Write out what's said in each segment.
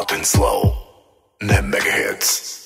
Hot and Slow na Megahits.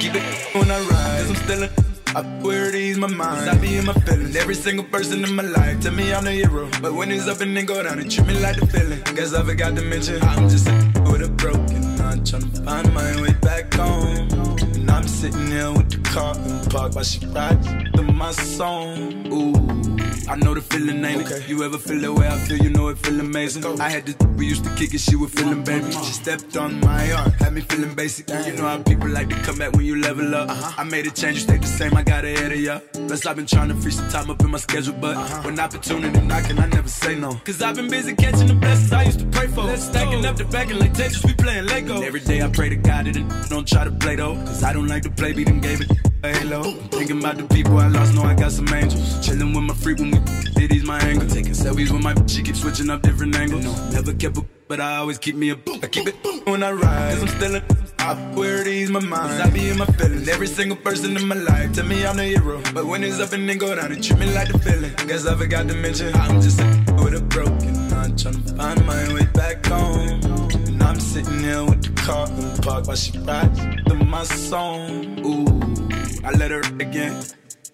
Keep it when I rise, I'm still in. I swear to ease my mind. I be in my feelings. Every single person in my life tell me I'm the hero. But when it's up and then go down, it treat me like the feeling. Guess I forgot to mention I'm just a with a broken heart, trying to find my way back home. And I'm sitting here with the car in park while she rides to my song. Ooh. I know the feeling, ain't okay. it? You ever feel the way I feel? You know it feel amazing. I had to, we used to kick it, she was feeling baby. She stepped on my arm, had me feeling basic. You know how people like to come back when you level up. Uh-huh. I made a change, you stayed the same, I got ahead of ya. Plus, I've been trying to free some time up in my schedule, but uh-huh. when opportunity knocking, I never say no. Cause I've been busy catching the blessings I used to pray for. Let's stacking up the back and like Tetris, we playing Lego. And every day I pray to God that it don't try to play though. Cause I don't like to play, beat them gave it halo. Thinking about the people I lost, know I got some angels. Chilling with my freak when we did these my angle. Taking selfies with my she keep switching up different angles. No, never kept a but I always keep me a book. I keep it when I ride. Cause I'm still in. I wear these my mind. I be in my feelings. Every single person in my life tell me I'm the hero. But when it's up and then go down, it treat me like the feeling. Guess I forgot to mention I'm just a with a broken heart. Trying to find my way back home. And I'm sitting here with the car park while she rides to my song. Ooh, I let her again.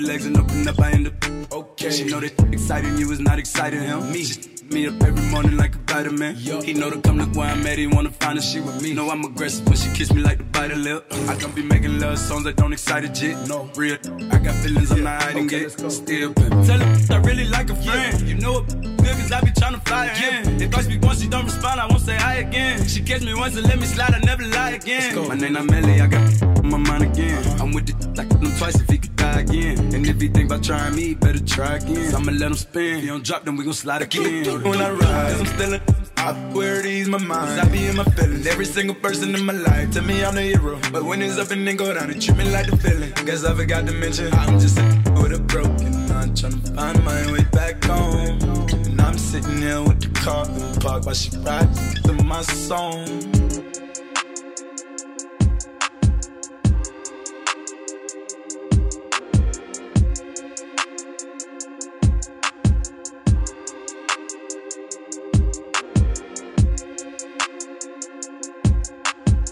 Legs and open up, I end up okay. She know that exciting you is not exciting him. Me, me up every morning like a vitamin. Yo. He know to come look where I'm at, he wanna find a she with me. Know I'm aggressive when she kiss me like the bite of lip. Uh-huh. I don't be making love songs that don't excite a jit. No, real. I got feelings I'm not hiding okay, it. Still. Tell her I really like a friend. Yeah. You know it good cause I be trying to fly again. If I speak once, she don't respond, I won't say hi again. She catch me once and let me slide, I never lie again. My name not Melly, I got on my mind again. I'm with the like him twice if he could die again. And if he think about trying me, better try again. So I'ma let him spin. If he don't drop, then we gon' slide again. When I ride, cause I'm still in. I wear these my mind. I be in my feelings. Every single person in my life tell me I'm the hero. But when it's up and then go down, it treat me like the feeling. Guess I forgot to mention I'm just a with a broken heart, trying to find my way back home. And I'm sitting here with the car in the park while she rides to my song.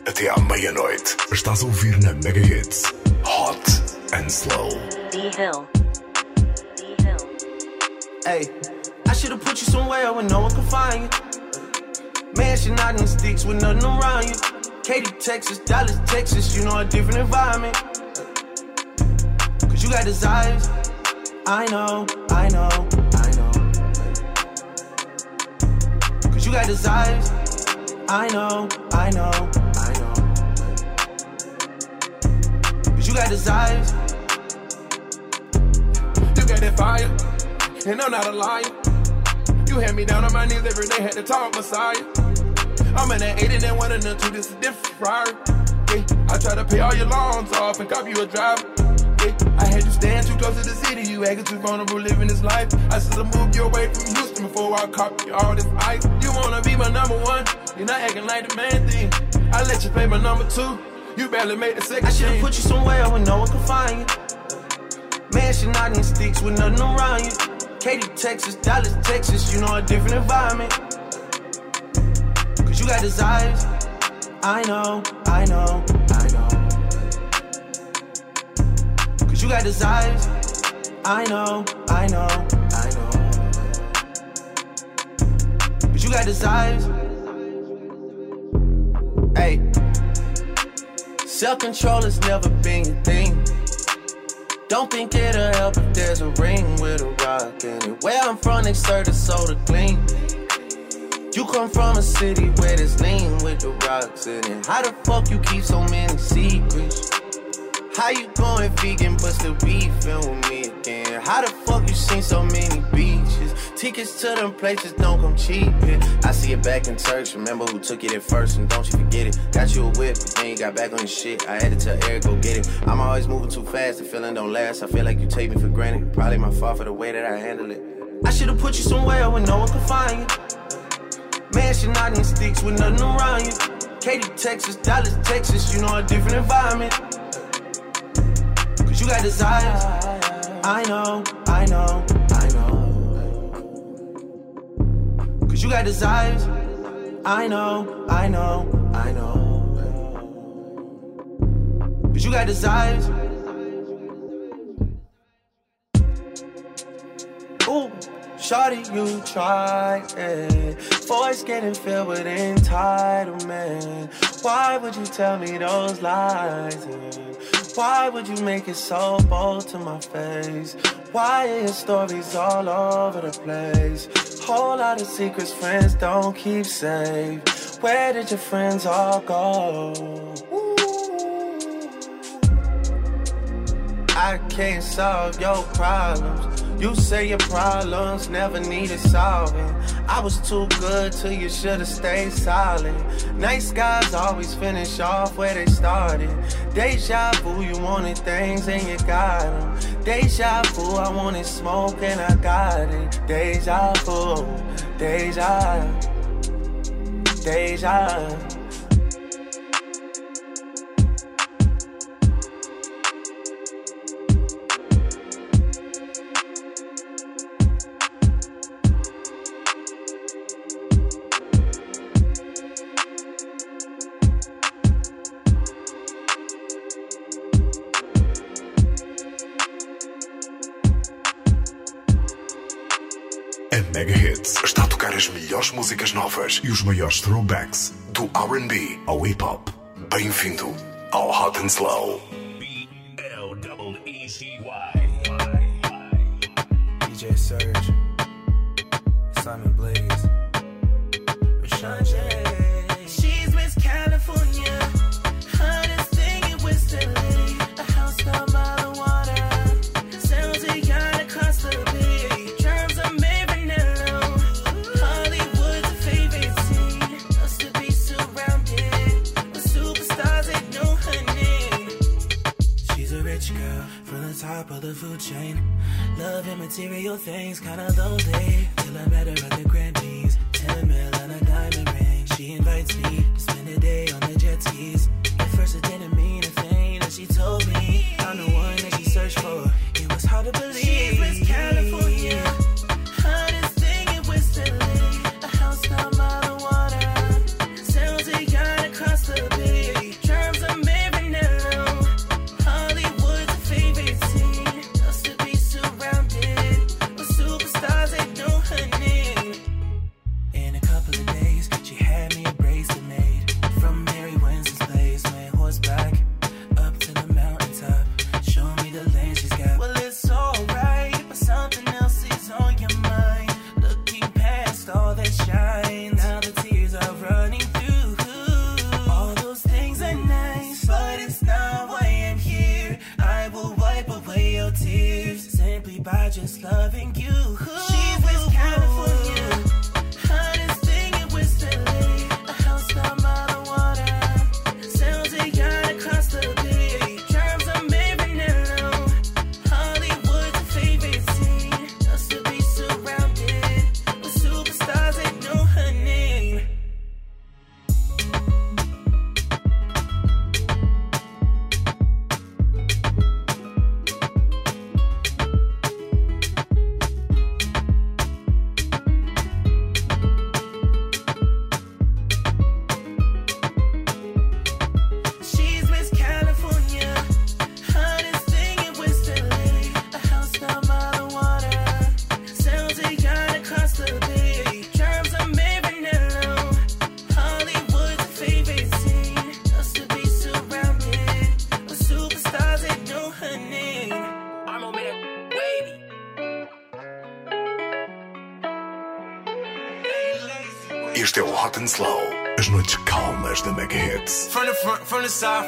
Até à meia-noite, estás a ouvir na Mega Hits Hot and Slow. D-Hill. D-Hill. Hey, I should've put you somewhere where no one can find you. Man, she not in sticks with nothing around you. Katy, Texas, Dallas, Texas, you know a different environment. Cause you got desires. I know, I know, I know. Cause you got desires. I know, I know, I know. Cause you got desires. And I'm not a liar. You had me down on my knees every day, had to talk Messiah. I'm in that 80 and then one and the two, this is different Ferrari. Yeah, I try to pay all your loans off and cop you a driver. Yeah, I had you stand too close to the city, you acting too vulnerable living this life. I should've moved you away from Houston before I caught you all this ice. You wanna be my number one, you're not acting like the main thing. I let you play my number two, you barely made the second I should've put you somewhere where no one can find you. Man, she not in sticks with nothing around you. Katy, Texas, Dallas, Texas, you know a different environment. Cause you got desires. I know, I know, I know. Cause you got desires. I know, I know, I know. Cause you got desires. Hey. Self control has never been your thing. Don't think it'll help if there's a ring with a rock in it. Where I'm from, they serve the soda clean. You come from a city where there's lean with the rocks in it. How the fuck you keep so many secrets? How you going vegan but still beefing with me again? How the fuck you seen so many beaches? Tickets to them places don't come cheap. I see it back in Turks. Remember who took it at first and don't you forget it. Got you a whip, but then you got back on your shit. I had to tell Eric go get it. I'm always moving too fast. The feeling don't last. I feel like you take me for granted. Probably my fault for the way that I handle it. I should've put you somewhere where no one could find you. Man, she not in sticks with nothing around you. Katy, Texas, Dallas, Texas, you know a different environment. Cause you got desires. I know, I know, I know. You got desires. I know, I know, I know. But you got desires. Ooh, shawty, you try it. Getting filled with entitlement. Why would you tell me those lies? And why would you make it so bold to my face? Why are your stories all over the place? Whole lot of secrets friends don't keep safe. Where did your friends all go? I can't solve your problems. You say your problems never needed solving. I was too good till you should've stayed silent. Nice guys always finish off where they started. Deja vu, you wanted things and you got them. Deja vu, I wanted smoke and I got it. Deja vu, deja, deja. Músicas novas e os maiores throwbacks do RB ao hip hop. Bem-vindo ao Hot and Slow. Things, kinda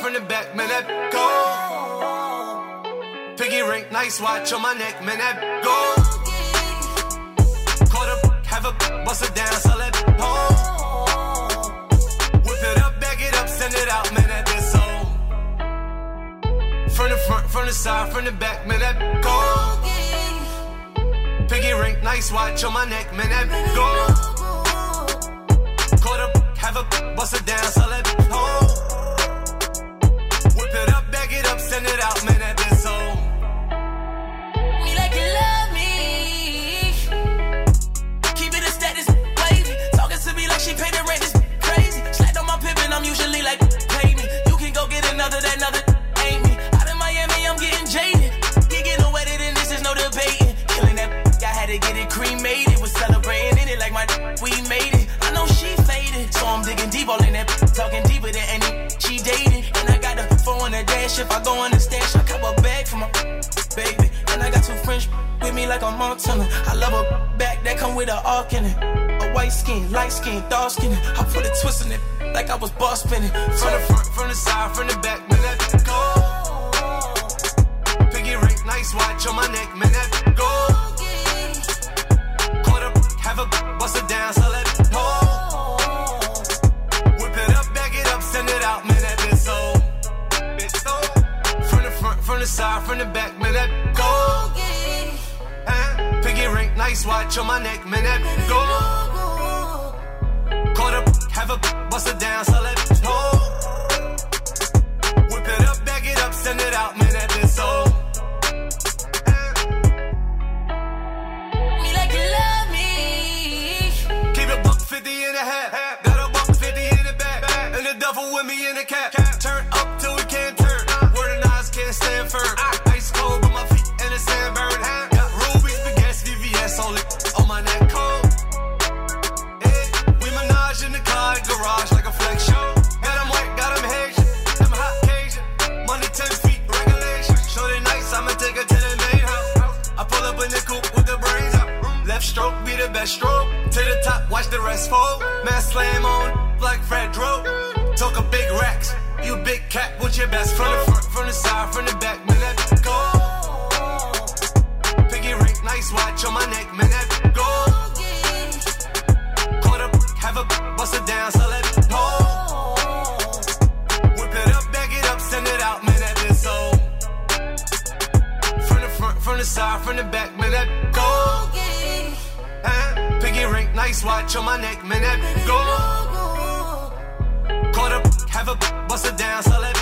from the back, man, that go. Piggy ring, nice watch on my neck, man, that go. Up, have a bust it down, so let go. Whip it up, bag it up, send it out, man, that is so. From the front, from the side, from the back, man, that go. Piggy ring, nice watch on my neck, man, that go. Montana. I love a back that come with a arc in it. A white skin, light skin, dark skin. I put a twist in it like I was boss spinning. From the front, from the side, from the back, man, that go. Piggy ring, nice watch on my neck, man, that go. Quarter, have a bust it down, so let it go. Whip it up, back it up, send it out, man, that so. So. From the front, from the side, from the back, man, that nice watch on my neck, man, that go. Quarter, have a bust it down, so let it go. Whip it up, back it up, send it out, man, that so. To the top, watch the rest fall. Man slam on like Fred Dro. Talk a big racks. You big cat with your best from the front, from the side, from the back, man, that go. Piggy ring, nice watch on my neck, nice watch on my neck, man, that go. Caught up, have a bust it down, let it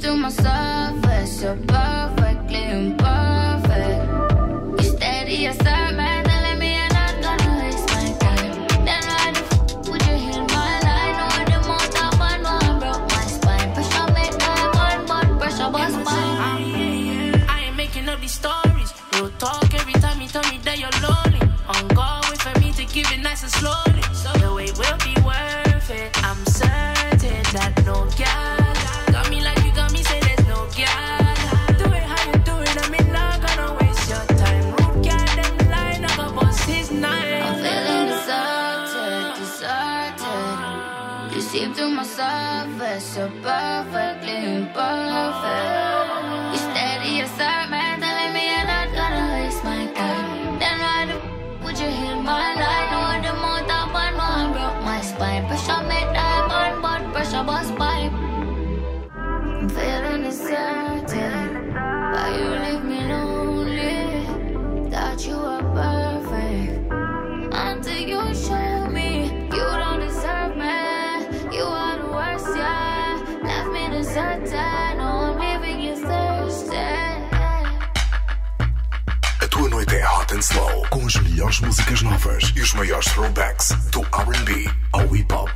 Through myself, surface. as músicas novas e os maiores throwbacks do RB ao hip hop.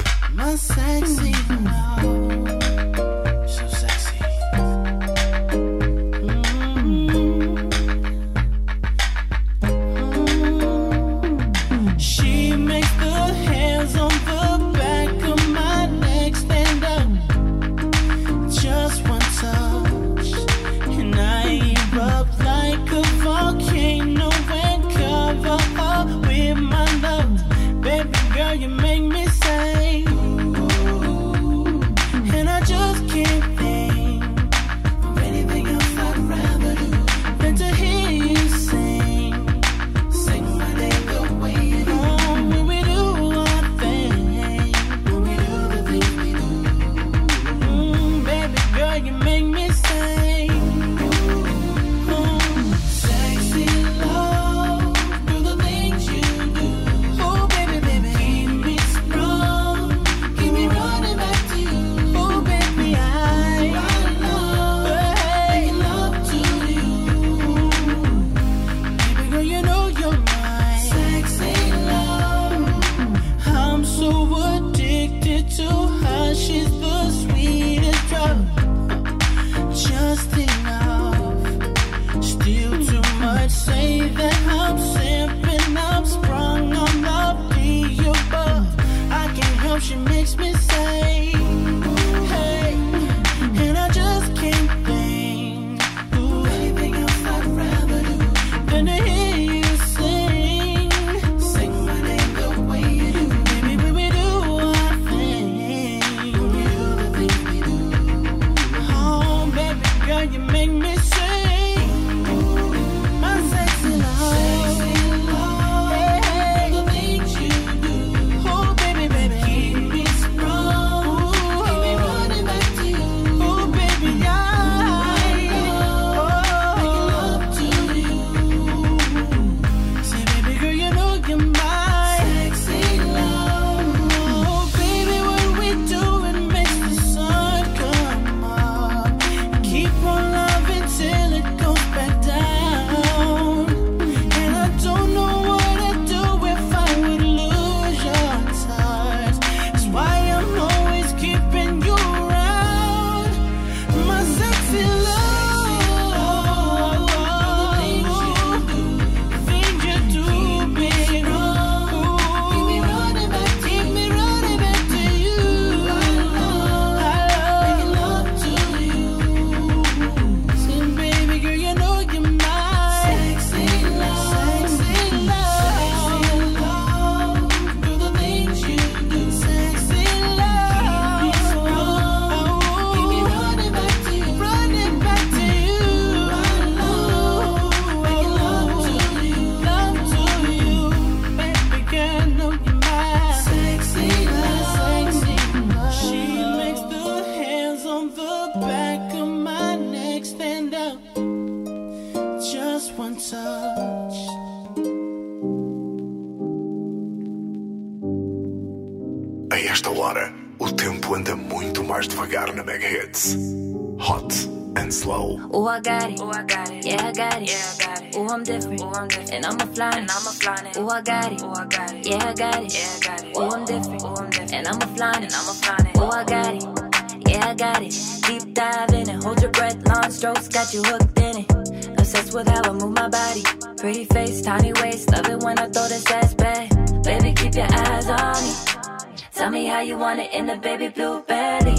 Tell me how you want it in the baby blue belly.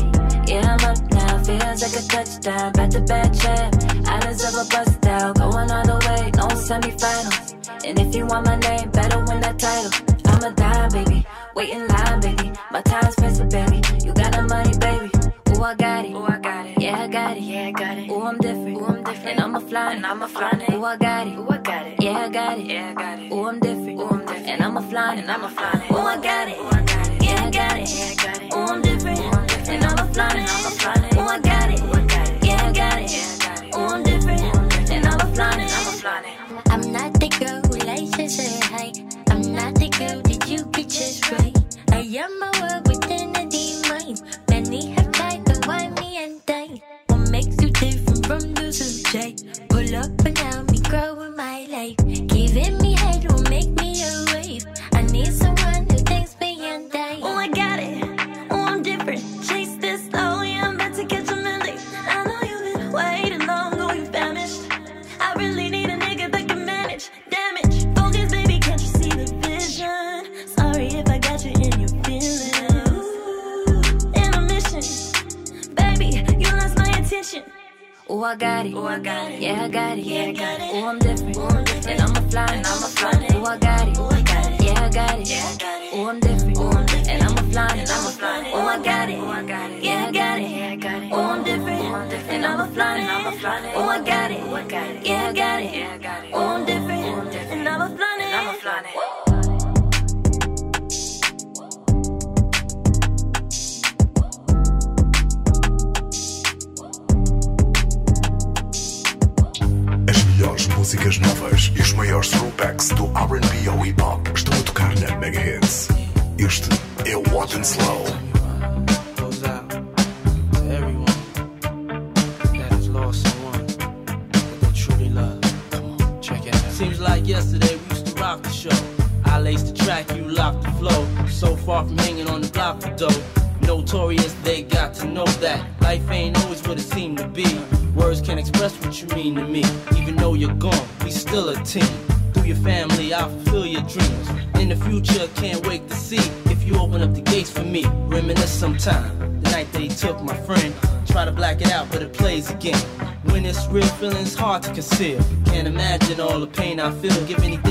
Yeah, I'm up now, feels like a touchdown. Back to back champ, islands of a bust down. Going all the way, no semifinals. And if you want my name, better win that title. I'm a dime, baby. Wait in line, baby. My time's pressing, baby. You got the money, baby. Ooh, I got it. Ooh, I got it. Yeah, I got it. Yeah, I got it. Ooh, I'm different. Ooh, I'm different. And I'm a fly. And I'm a fly. Ooh, I got it. Ooh, I got it. Yeah, I got it. Yeah, I got it. Ooh, I'm different. Ooh, I'm different. And I'm a fly. And I'm a fly. Ooh, I got it. Ooh, I got it. I I I'm different. And I'm a I got it. I. Yeah, I got it. I'm different. And I'm a. I'm not the girl who likes to say hi. I'm not the girl that you could just right. I am a world within a demon. Many have tried to me and die. What makes you different from the? Pull up and now Oh, I got it. Oh, I got it. Yeah, I got it. Yeah, I got it. Oh, I'm different. Oh, I'm different. And I'm a fly. And I'm a fly. Oh, I got it. Oh, I got it. Yeah, I got it. Yeah, I got it. Oh, I'm different. Oh, I'm different. And I'm a fly. And I'm a fly. Oh, I got it. Oh, I got it. Yeah, I got it. Yeah, I got it. Oh, I'm different. Oh, I'm different. And I'm a fly. And I'm a fly. Oh, I got it. Oh, I got it. Yeah, I got it. Yeah, I got it. Oh, I'm different. Oh, I'm different. And I'm a fly. And I'm a fly. Músicas novas e os maiores throwbacks do R&B ao hip hop estão a tocar na Mega Hits. Este é o Hot and Slow. Seems like yesterday we used to rock the show. I laced the track, you locked the flow. So far from hanging on the block for dough. Notorious, they got to know that life ain't always what it seemed to be. Words can't express what you mean to me. Team. Through your family, I'll fulfill your dreams. In the future, can't wait to see if you open up the gates for me. Reminisce sometime. The night they took my friend. Try to black it out, but it plays again. When it's real, feeling's hard to conceal. Can't imagine all the pain I feel. Give anything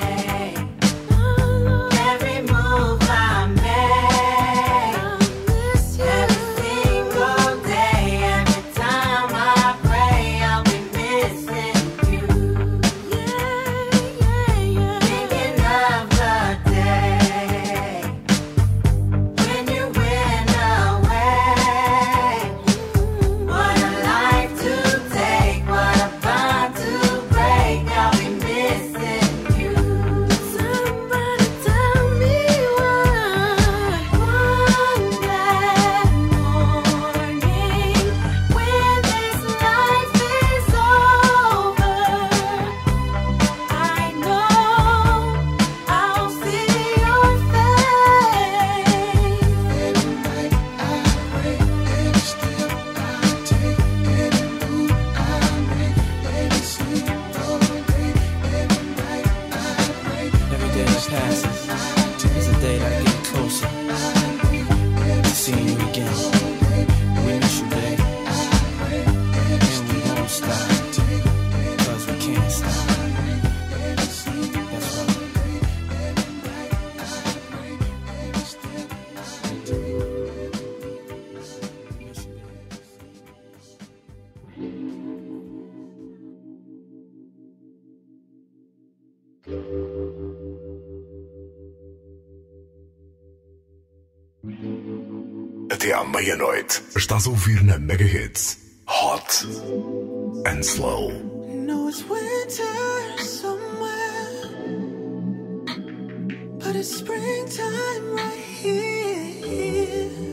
até à meia-noite. Estás a ouvir na Mega Hits Hot and Slow. No, it's winter somewhere, but it's springtime right here.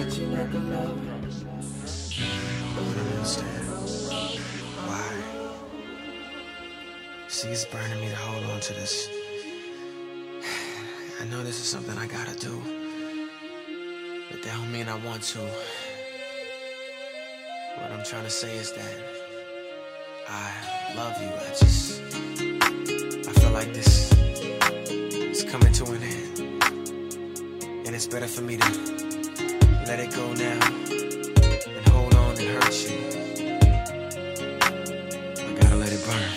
Respect you lover. I understand. Why? See, it's burning me to hold on to this. I know this is something I gotta do. But that don't mean I want to. What I'm trying to say is that I love you. I just. I feel like this is coming to an end. And it's better for me to let it go now and hold on and hurt you. I gotta let it burn.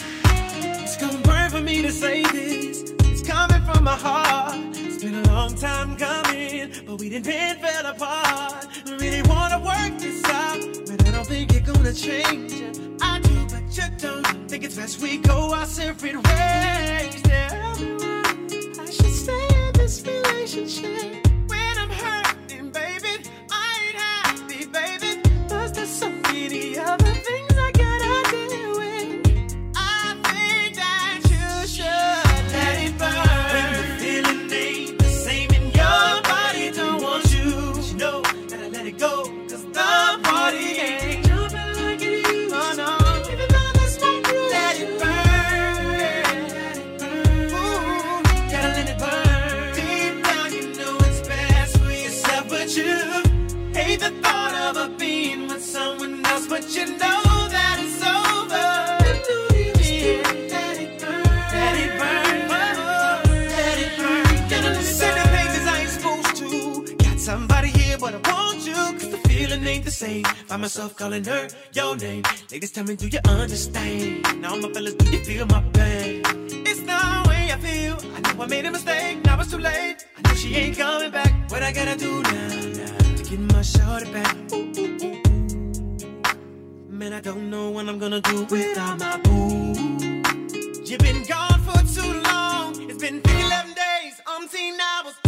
It's gonna burn for me to say this. It's coming from my heart. It's been a long time coming, but we didn't been fell apart. We really wanna work this out, but I don't think you're gonna change. I do, but you don't. Think it's best we go our separate ways. Why I should stay in this relationship Find myself calling her your name. Ladies, tell me, do you understand? Now my fellas, do you feel my pain? It's the way I feel. I know I made a mistake, now it's too late. I know she ain't coming back. What I gotta do now, now to get my shorty back? Ooh, ooh, ooh. Man, I don't know what I'm gonna do without my boo. You've been gone for too long. It's been 11 days, umpteen hours.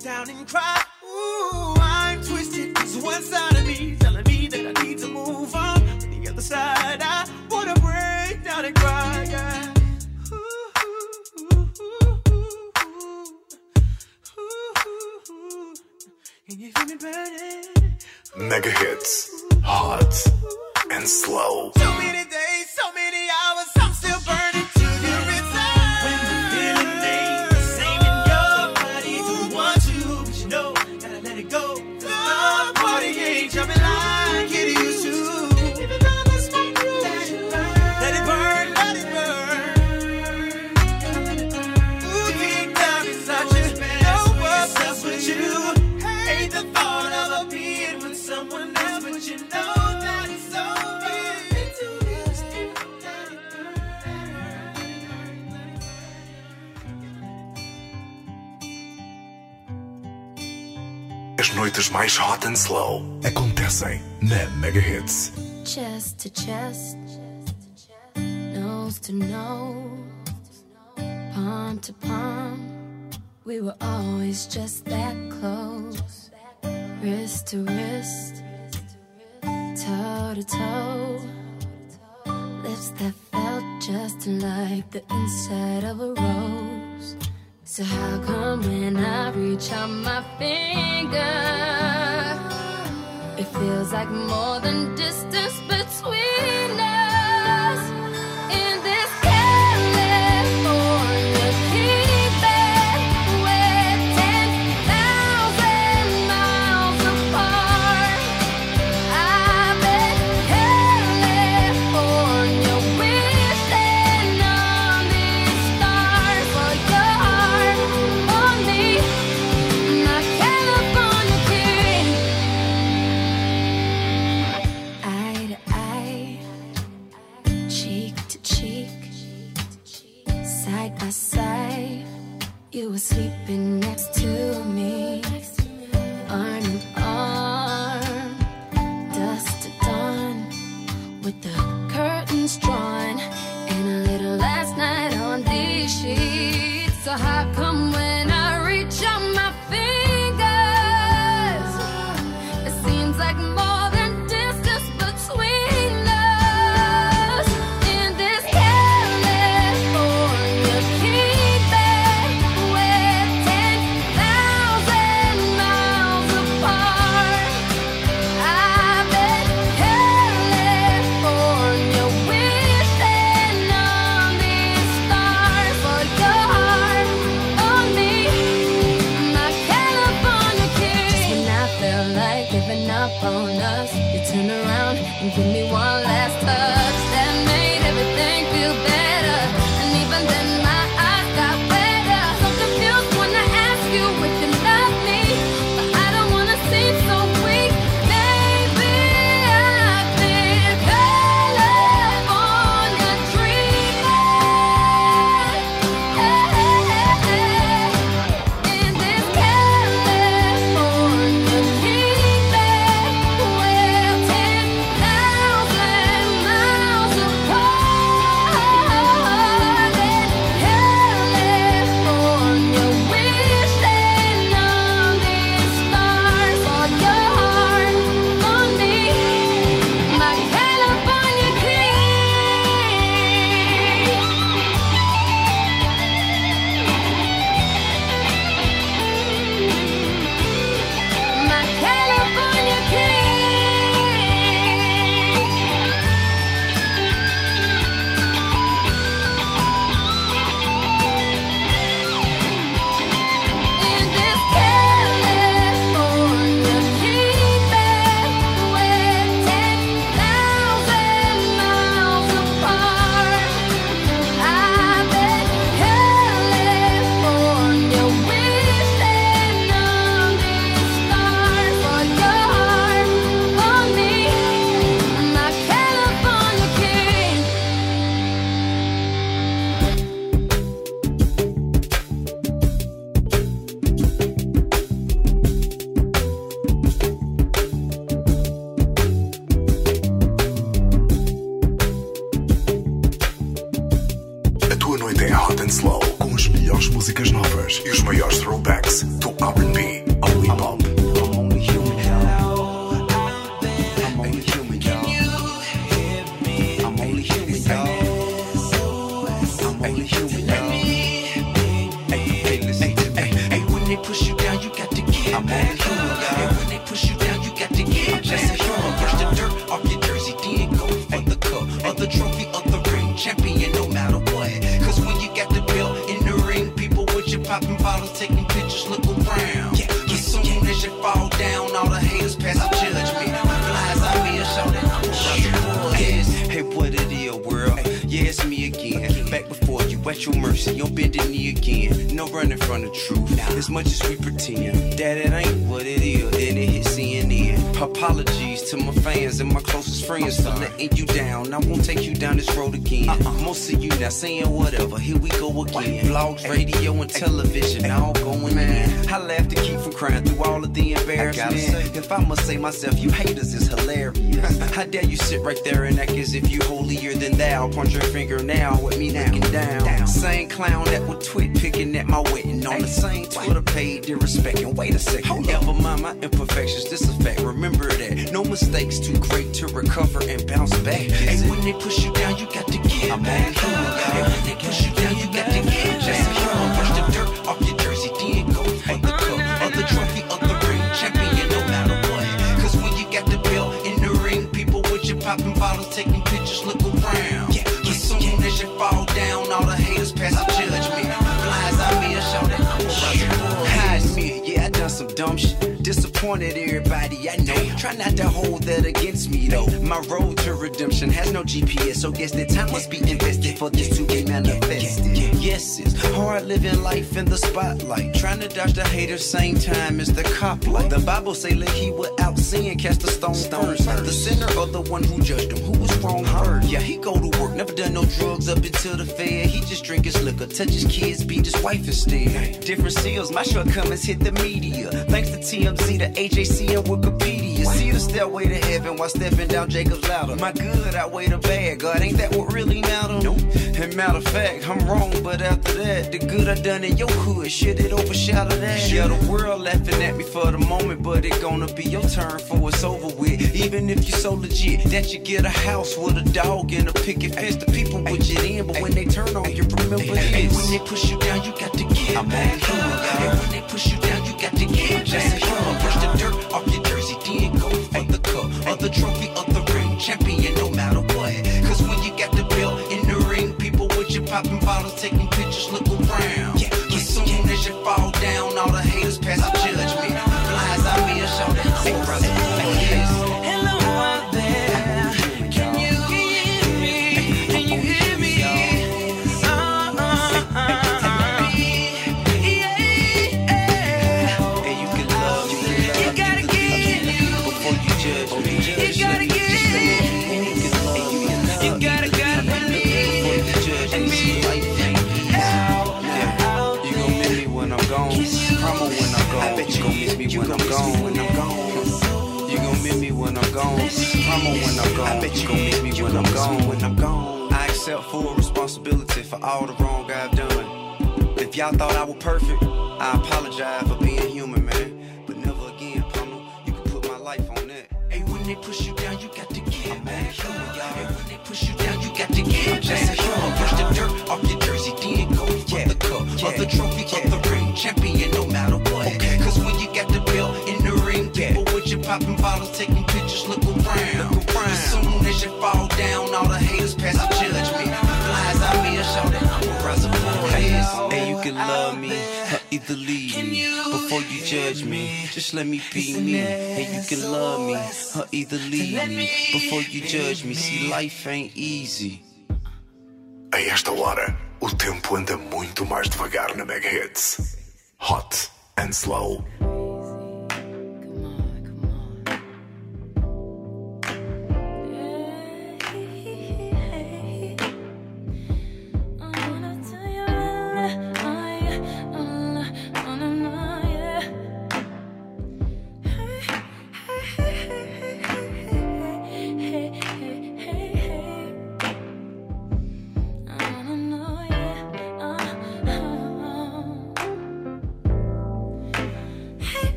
down and cry. Ooh, I'm twisted. One side of me telling me that I need to move on. But the other side, I wanna break down and cry. Yeah. Mega hits, hot and slow. So many days, so many hours, I'm still. Slow acontecem na Mega Hits. Chest to chest, nose to nose, palm to palm. We were always just that close. Wrist to wrist, toe to toe. Lips that felt just like the inside of a rose. So how come when I reach out my finger? It feels like more than distance. sheets. So hot come when say myself, you haters is hilarious. How dare you sit right there and act as if you holier than thou? Point your finger now with me looking down. Same clown that would tweet picking at my wedding on the same Twitter page, disrespecting. Wait a second, never mind my imperfections. This a fact. Remember that no mistakes too great to recover and bounce back. And when they push you down, you got to get I'm back. And when they push you down, you got to get just Know. Try not to hold that against me though. My road to redemption has no GPS, so guess that time must be invested for this to be manifested. Yes, it's hard living life in the spotlight. Trying to dodge the haters same time as the cop light. The Bible say let he without sin cast a stone first. The sinner or the one who judged him, who was wrong first. Yeah, he go to work, never done no drugs up until the fair. He just drink his liquor, touch his kids, beat his wife instead. Different seals, my shortcomings hit the media. Thanks to TMZ, the AJC, and Wikipedia. You see the stairway to heaven while stepping down Jacob's ladder. My good outweigh the bad. God, ain't that what really matter? Nope. And matter of fact, I'm wrong, but after that, the good I done in your hood, shit, it overshadowed that. Yeah, the world laughing at me for the moment, but it gonna be your turn for what's over with. Even if you so legit that you get a house with a dog and a picket fence, the people with you in, but when they turn on you, remember this. When they push you down, you got to get back up. And when they push you down, you got to get back up. Brush the dirt off your go for the cup, or the trophy, or the ring. Champion, no matter what. Cause when you got the belt in the ring, people with you popping bottles, taking pictures, look around. I bet you gon' miss me when I'm gone. When I'm gone. I accept full responsibility for all the wrong I've done. If y'all thought I was perfect, I apologize for being human, man. But never again, Promo. You can put my life on that. Hey, when they push you down, you got to get back up, y'all. Hey, when they push you down, you got to get back up. Brush the dirt off your jersey, then go for the cup, or the trophy, or the ring. Champion, no matter what. Cause when you got the belt in the ring, yeah. people with you popping bottles, taking judge me. Just let me be me, and you can love me, or either leave me before you judge me. See, life ain't easy. A esta hora, o tempo anda muito mais devagar na Mega Hits. Hot and slow.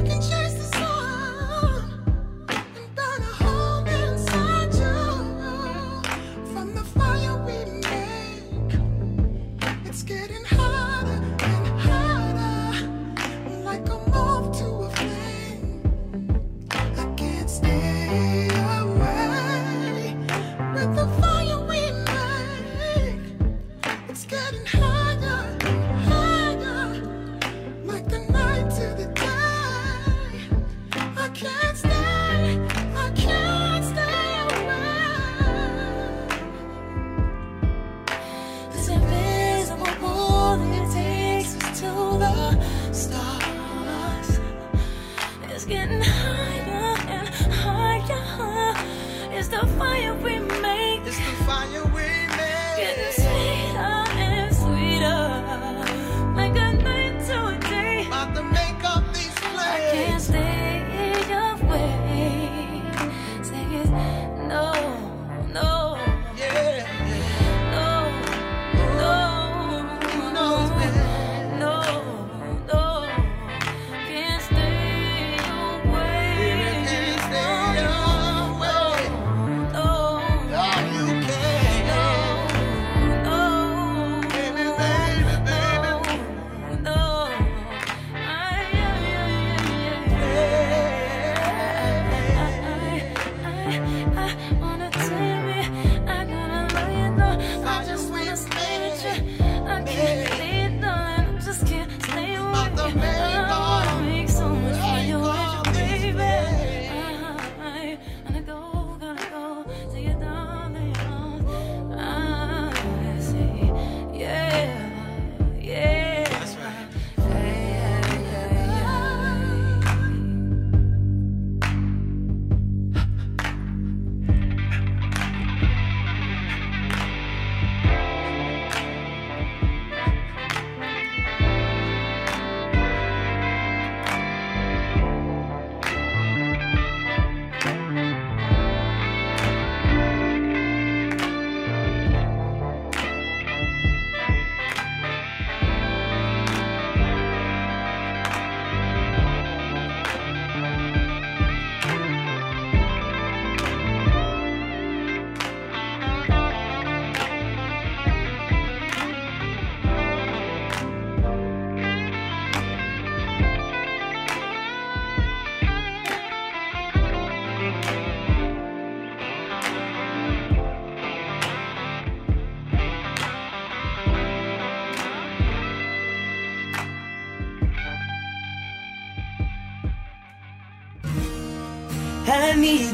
We can chase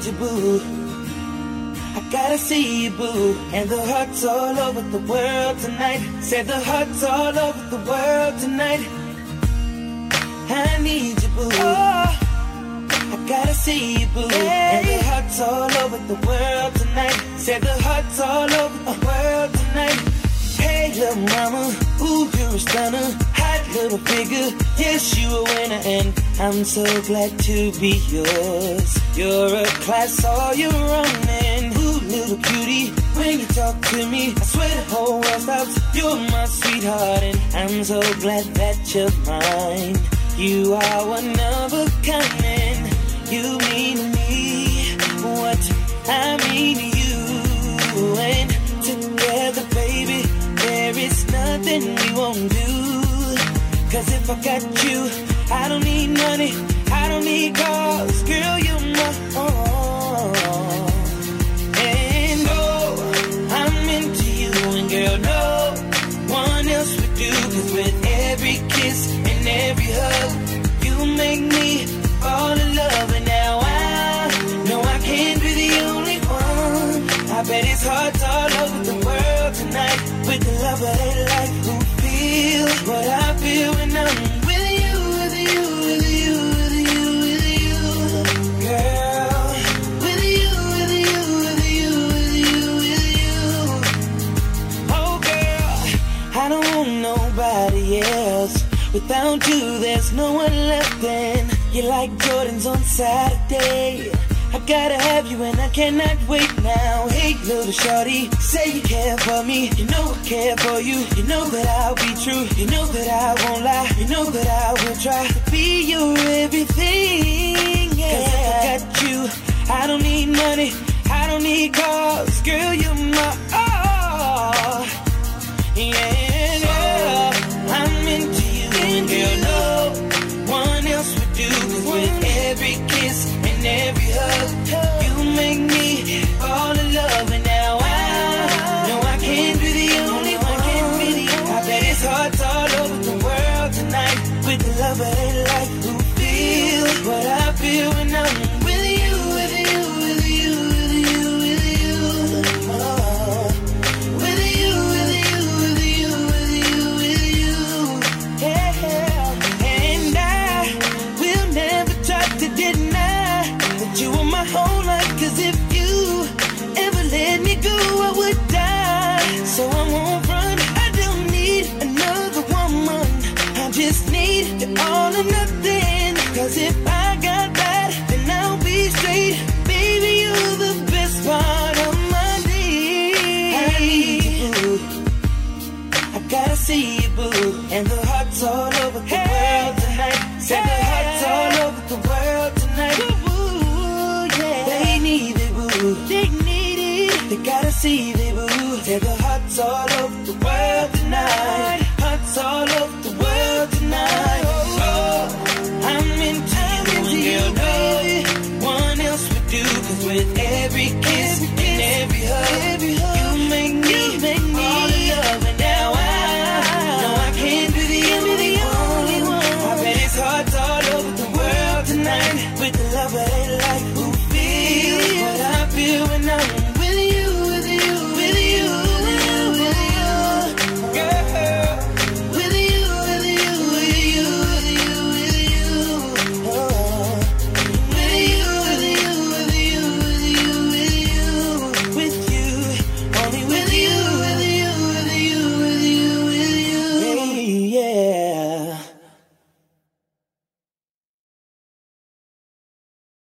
you, boo. I gotta see you, boo. And the hearts all over the world tonight. Said the hearts all over the world tonight. I need you, boo. I gotta see you, boo. And the hearts all over the world tonight. Said the hearts all over the world tonight. Hey, little mama, ooh, you're a stunner. Hot little figure, yes, you a winner, and I'm so glad to be yours. You're a class, all you're running. Ooh, little cutie, when you talk to me, I swear the whole world stops. You're my sweetheart, and I'm so glad that you're mine. You are one of a kind, and you mean to me what I mean to you. And together, baby, there is nothing we won't do. Cause if I got you, I don't need money, I don't need cars. Girl, you There's no one left then. You're like Jordans on Saturday. I gotta have you and I cannot wait now. Hey, little shorty, say you care for me. You know I care for you. You know that I'll be true. You know that I won't lie. You know that I will try to be your everything. Yeah. Cause I got you. I don't need money. I don't need cars. Girl, you're my all. Yeah. with the love I ain't like who feels what I feel